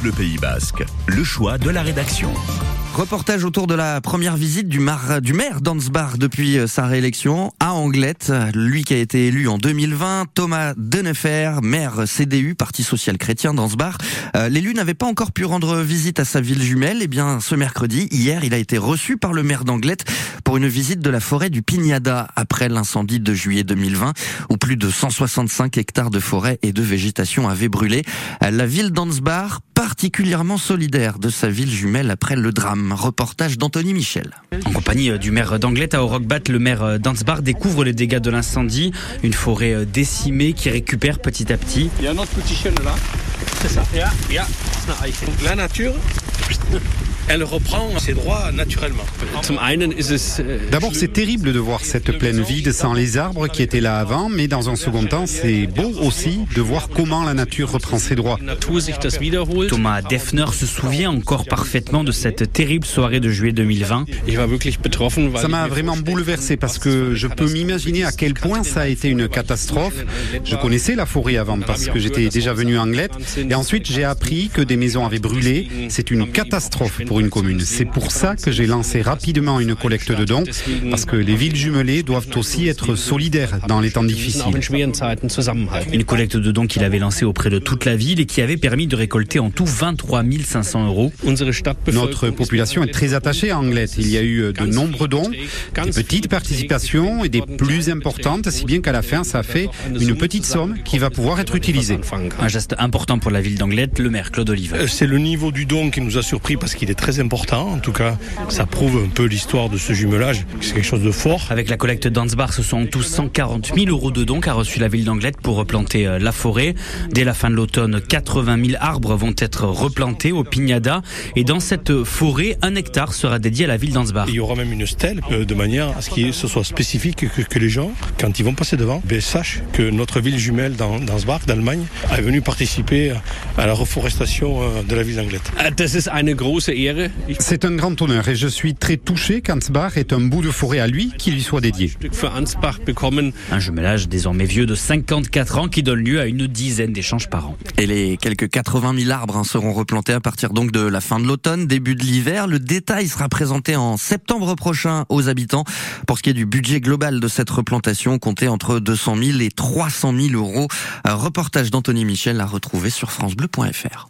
Bleu Pays Basque, le choix de la rédaction. Reportage autour de la première visite du, maire d'Ansbach depuis euh, sa réélection à Anglette. Lui qui a été élu en 2020, Thomas Denefer, maire CDU, Parti social chrétien d'Ansbach. Euh, L'élu n'avait pas encore pu rendre visite à sa ville jumelle. Et eh bien, ce mercredi, hier, il a été reçu par le maire d'Anglette pour une visite de la forêt du Pignada après l'incendie de juillet 2020 où plus de 165 hectares de forêt et de végétation avaient brûlé. La ville d'Ansbach particulièrement solidaire de sa ville jumelle après le drame. Reportage d'Anthony Michel. En compagnie euh, du maire d'Anglette à Orokbat, le maire euh, d'Ansbar découvre les dégâts de l'incendie. Une forêt euh, décimée qui récupère petit à petit. Il y a un autre petit chien là. C'est ça. La nature elle reprend ses droits naturellement. D'abord, c'est terrible de voir cette plaine vide sans les arbres qui étaient là avant, mais dans un second temps, c'est beau aussi de voir comment la nature reprend ses droits. Thomas Defner se souvient encore parfaitement de cette terrible soirée de juillet 2020. Ça m'a vraiment bouleversé parce que je peux m'imaginer à quel point ça a été une catastrophe. Je connaissais la forêt avant parce que j'étais déjà venu à Anglette et ensuite j'ai appris que des maisons avaient brûlé. C'est une catastrophe pour une commune. C'est pour ça que j'ai lancé rapidement une collecte de dons, parce que les villes jumelées doivent aussi être solidaires dans les temps difficiles. Une collecte de dons qu'il avait lancée auprès de toute la ville et qui avait permis de récolter en tout 23 500 euros. Notre population est très attachée à Anglette. Il y a eu de nombreux dons, des petites participations et des plus importantes, si bien qu'à la fin, ça fait une petite somme qui va pouvoir être utilisée. Un geste important pour la ville d'Anglette, le maire Claude Olive. Euh, c'est le niveau du don qui nous a surpris parce qu'il est très important. En tout cas, ça prouve un peu l'histoire de ce jumelage. C'est quelque chose de fort. Avec la collecte d'Ansbar, ce sont tous 140 000 euros de dons qu'a reçu la ville d'Anglette pour replanter euh, la forêt. Dès la fin de l'automne, 80 000 arbres vont être replantés au Pignada. Et dans cette forêt, un hectare sera dédié à la ville d'Ansbar. Il y aura même une stèle euh, de manière à ce que ce soit spécifique, que, les gens, quand ils vont passer devant, ben, sachent que notre ville jumelle d'Ansbach, d'Allemagne, est venue participer à la reforestation euh, de la ville d'Anglette. C'est un grand honneur et je suis très touché qu'Ansbach ait un bout de forêt à lui qui lui soit dédié. Un jumelage désormais vieux de 54 ans qui donne lieu à une dizaine d'échanges par an. Et les quelques 80 000 arbres hein, seront replantés à partir donc de la fin de l'automne, début de l'hiver. Le détail sera présenté en septembre prochain aux habitants. Pour ce qui est du budget global de cette replantation, compté entre 200 000 et 300 000 euros. Un reportage d'Anthony Michel à retrouver sur francebleu.fr.